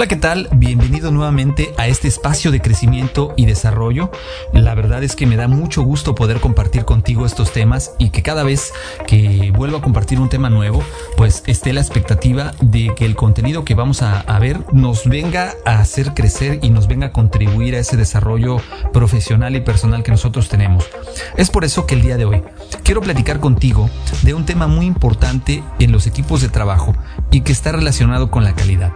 Hola, ¿qué tal? Bienvenido nuevamente a este espacio de crecimiento y desarrollo. La verdad es que me da mucho gusto poder compartir contigo estos temas y que cada vez que vuelvo a compartir un tema nuevo, pues esté la expectativa de que el contenido que vamos a, ver nos venga a hacer crecer y nos venga a contribuir a ese desarrollo profesional y personal que nosotros tenemos. Es por eso que el día de hoy quiero platicar contigo de un tema muy importante en los equipos de trabajo y que está relacionado con la calidad.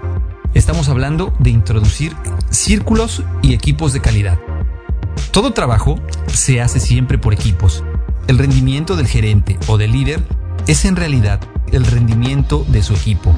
Estamos hablando de introducir círculos y equipos de calidad. Todo trabajo se hace siempre por equipos. El rendimiento del gerente o del líder es en realidad el rendimiento de su equipo.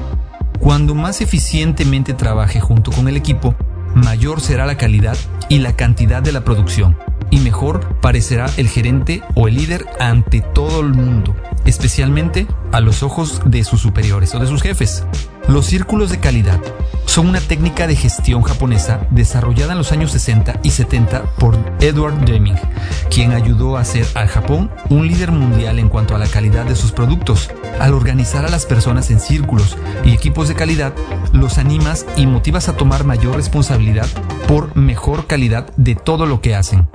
Cuando más eficientemente trabaje junto con el equipo, mayor será la calidad y la cantidad de la producción, y mejor parecerá el gerente o el líder ante todo el mundo, especialmente a los ojos de sus superiores o de sus jefes. Los círculos de calidad son una técnica de gestión japonesa desarrollada en los años 60 y 70 por Edward Deming, quien ayudó a hacer al Japón un líder mundial en cuanto a la calidad de sus productos. Al organizar a las personas en círculos y equipos de calidad, los animas y motivas a tomar mayor responsabilidad por mejor calidad de todo lo que hacen.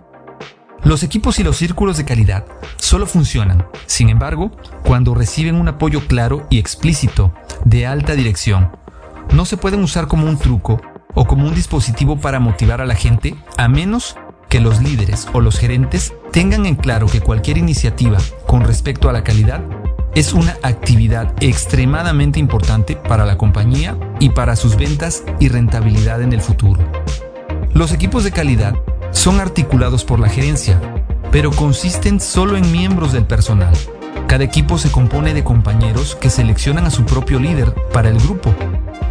Los equipos y los círculos de calidad solo funcionan, sin embargo, cuando reciben un apoyo claro y explícito de alta dirección. No se pueden usar como un truco o como un dispositivo para motivar a la gente a menos que los líderes o los gerentes tengan en claro que cualquier iniciativa con respecto a la calidad es una actividad extremadamente importante para la compañía y para sus ventas y rentabilidad en el futuro. Los equipos de calidad son articulados por la gerencia, pero consisten solo en miembros del personal. Cada equipo se compone de compañeros que seleccionan a su propio líder para el grupo.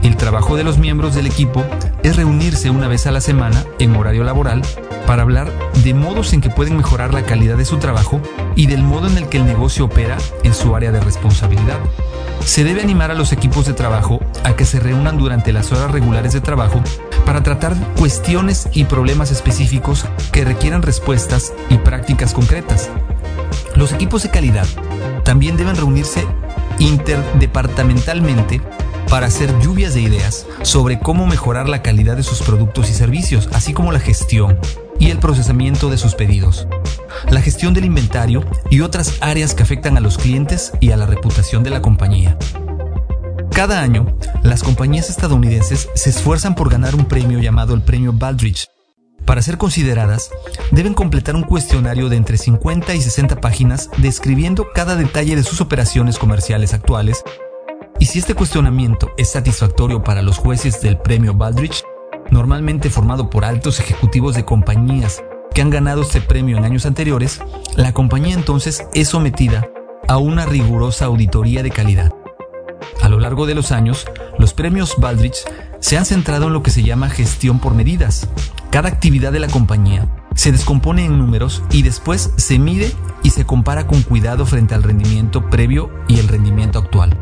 El trabajo de los miembros del equipo es reunirse una vez a la semana en horario laboral para hablar de modos en que pueden mejorar la calidad de su trabajo y del modo en el que el negocio opera en su área de responsabilidad. Se debe animar a los equipos de trabajo a que se reúnan durante las horas regulares de trabajo para tratar cuestiones y problemas específicos que requieran respuestas y prácticas concretas. Los equipos de calidad también deben reunirse interdepartamentalmente para hacer lluvias de ideas sobre cómo mejorar la calidad de sus productos y servicios, así como la gestión y el procesamiento de sus pedidos, la gestión del inventario y otras áreas que afectan a los clientes y a la reputación de la compañía. Cada año, las compañías estadounidenses se esfuerzan por ganar un premio llamado el Premio Baldrige, para ser consideradas, deben completar un cuestionario de entre 50 y 60 páginas describiendo cada detalle de sus operaciones comerciales actuales y si este cuestionamiento es satisfactorio para los jueces del premio Baldrige, normalmente formado por altos ejecutivos de compañías que han ganado este premio en años anteriores, la compañía entonces es sometida a una rigurosa auditoría de calidad. Largo de los años, los premios Baldrige se han centrado en lo que se llama gestión por medidas, cada actividad de la compañía se descompone en números y después se mide y se compara con cuidado frente al rendimiento previo y el rendimiento actual.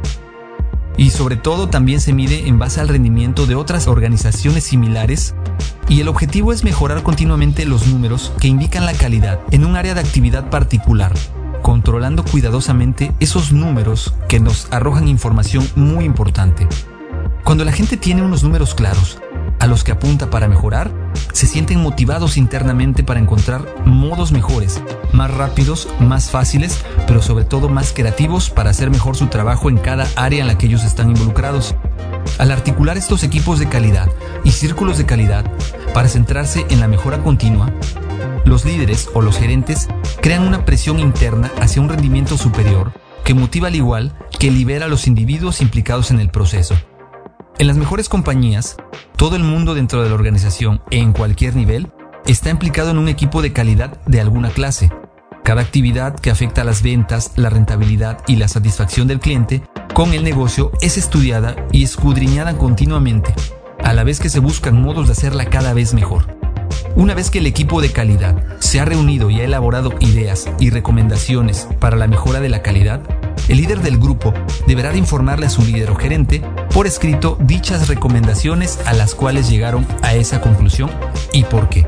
Y sobre todo también se mide en base al rendimiento de otras organizaciones similares y el objetivo es mejorar continuamente los números que indican la calidad en un área de actividad particular, controlando cuidadosamente esos números que nos arrojan información muy importante. Cuando la gente tiene unos números claros, a los que apunta para mejorar, se sienten motivados internamente para encontrar modos mejores, más rápidos, más fáciles, pero sobre todo más creativos para hacer mejor su trabajo en cada área en la que ellos están involucrados. Al articular estos equipos de calidad y círculos de calidad para centrarse en la mejora continua, los líderes o los gerentes crean una presión interna hacia un rendimiento superior que motiva al igual que libera a los individuos implicados en el proceso. En las mejores compañías, todo el mundo dentro de la organización, en cualquier nivel, está implicado en un equipo de calidad de alguna clase. Cada actividad que afecta a las ventas, la rentabilidad y la satisfacción del cliente con el negocio es estudiada y escudriñada continuamente, a la vez que se buscan modos de hacerla cada vez mejor. Una vez que el equipo de calidad se ha reunido y ha elaborado ideas y recomendaciones para la mejora de la calidad, el líder del grupo deberá de informarle a su líder o gerente por escrito dichas recomendaciones a las cuales llegaron a esa conclusión y por qué.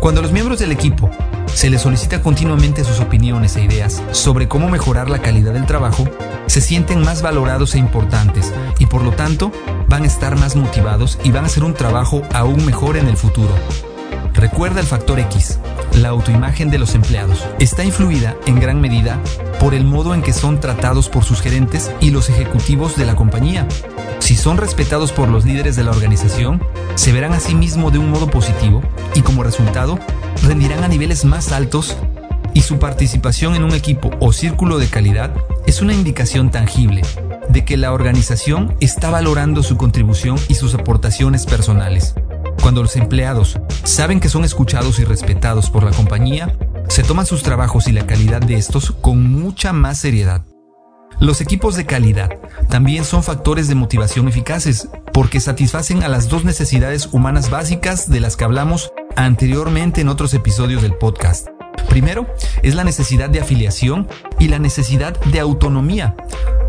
Cuando los miembros del equipo se les solicita continuamente sus opiniones e ideas sobre cómo mejorar la calidad del trabajo, se sienten más valorados e importantes y por lo tanto van a estar más motivados y van a hacer un trabajo aún mejor en el futuro. Recuerda el factor X, la autoimagen de los empleados. Está influida en gran medida por el modo en que son tratados por sus gerentes y los ejecutivos de la compañía. Si son respetados por los líderes de la organización, se verán a sí mismos de un modo positivo y como resultado rendirán a niveles más altos y su participación en un equipo o círculo de calidad es una indicación tangible de que la organización está valorando su contribución y sus aportaciones personales. Cuando los empleados saben que son escuchados y respetados por la compañía, se toman sus trabajos y la calidad de estos con mucha más seriedad. Los equipos de calidad también son factores de motivación eficaces porque satisfacen a las dos necesidades humanas básicas de las que hablamos anteriormente en otros episodios del podcast. Primero es la necesidad de afiliación y la necesidad de autonomía.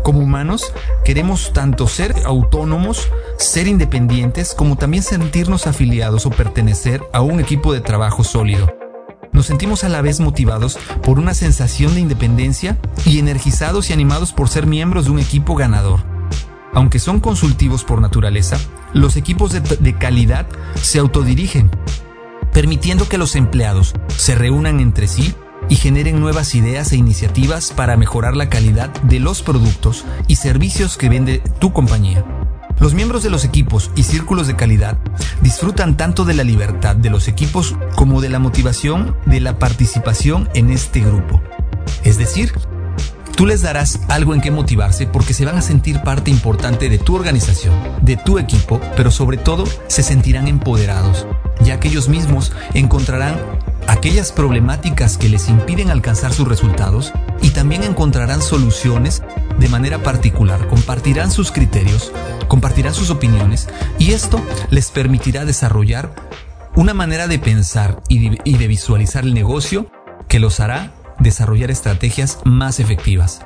Como humanos queremos tanto ser autónomos, ser independientes, como también sentirnos afiliados o pertenecer a un equipo de trabajo sólido. Nos sentimos a la vez motivados por una sensación de independencia y energizados y animados por ser miembros de un equipo ganador. Aunque son consultivos por naturaleza, los equipos de, de calidad se autodirigen permitiendo que los empleados se reúnan entre sí y generen nuevas ideas e iniciativas para mejorar la calidad de los productos y servicios que vende tu compañía. Los miembros de los equipos y círculos de calidad disfrutan tanto de la libertad de los equipos como de la motivación de la participación en este grupo. Es decir, Tú les darás algo en qué motivarse porque se van a sentir parte importante de tu organización, de tu equipo, pero sobre todo se sentirán empoderados, ya que ellos mismos encontrarán aquellas problemáticas que les impiden alcanzar sus resultados y también encontrarán soluciones de manera particular, compartirán sus criterios, compartirán sus opiniones y esto les permitirá desarrollar una manera de pensar y de, visualizar el negocio que los hará desarrollar estrategias más efectivas.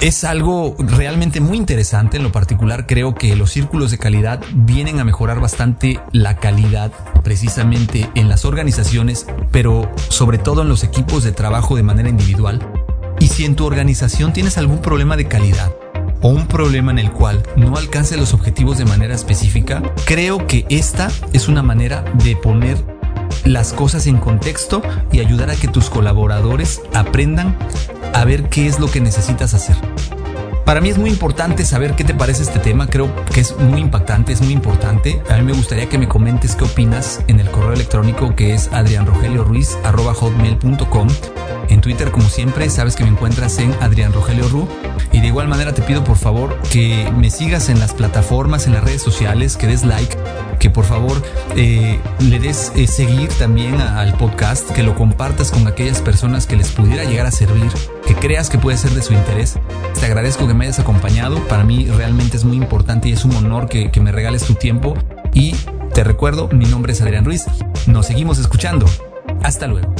Es algo realmente muy interesante, en lo particular creo que los círculos de calidad vienen a mejorar bastante la calidad precisamente en las organizaciones, pero sobre todo en los equipos de trabajo de manera individual. Y si en tu organización tienes algún problema de calidad, o un problema en el cual no alcance los objetivos de manera específica, creo que esta es una manera de poner las cosas en contexto y ayudar a que tus colaboradores aprendan a ver qué es lo que necesitas hacer. Para mí es muy importante saber qué te parece este tema, creo que es muy impactante, es muy importante. A mí me gustaría que me comentes qué opinas en el correo electrónico que es adrianrogelioruiz.com. En Twitter, como siempre, sabes que me encuentras en Adrián Rogelio Ru. Y de igual manera te pido por favor que me sigas en las plataformas, en las redes sociales, que des like, que por favor eh, le des eh, seguir también al podcast, que lo compartas con aquellas personas que les pudiera llegar a servir, que creas que puede ser de su interés. Te agradezco que me hayas acompañado, para mí realmente es muy importante y es un honor que, que me regales tu tiempo y te recuerdo, mi nombre es Adrián Ruiz, nos seguimos escuchando. Hasta luego.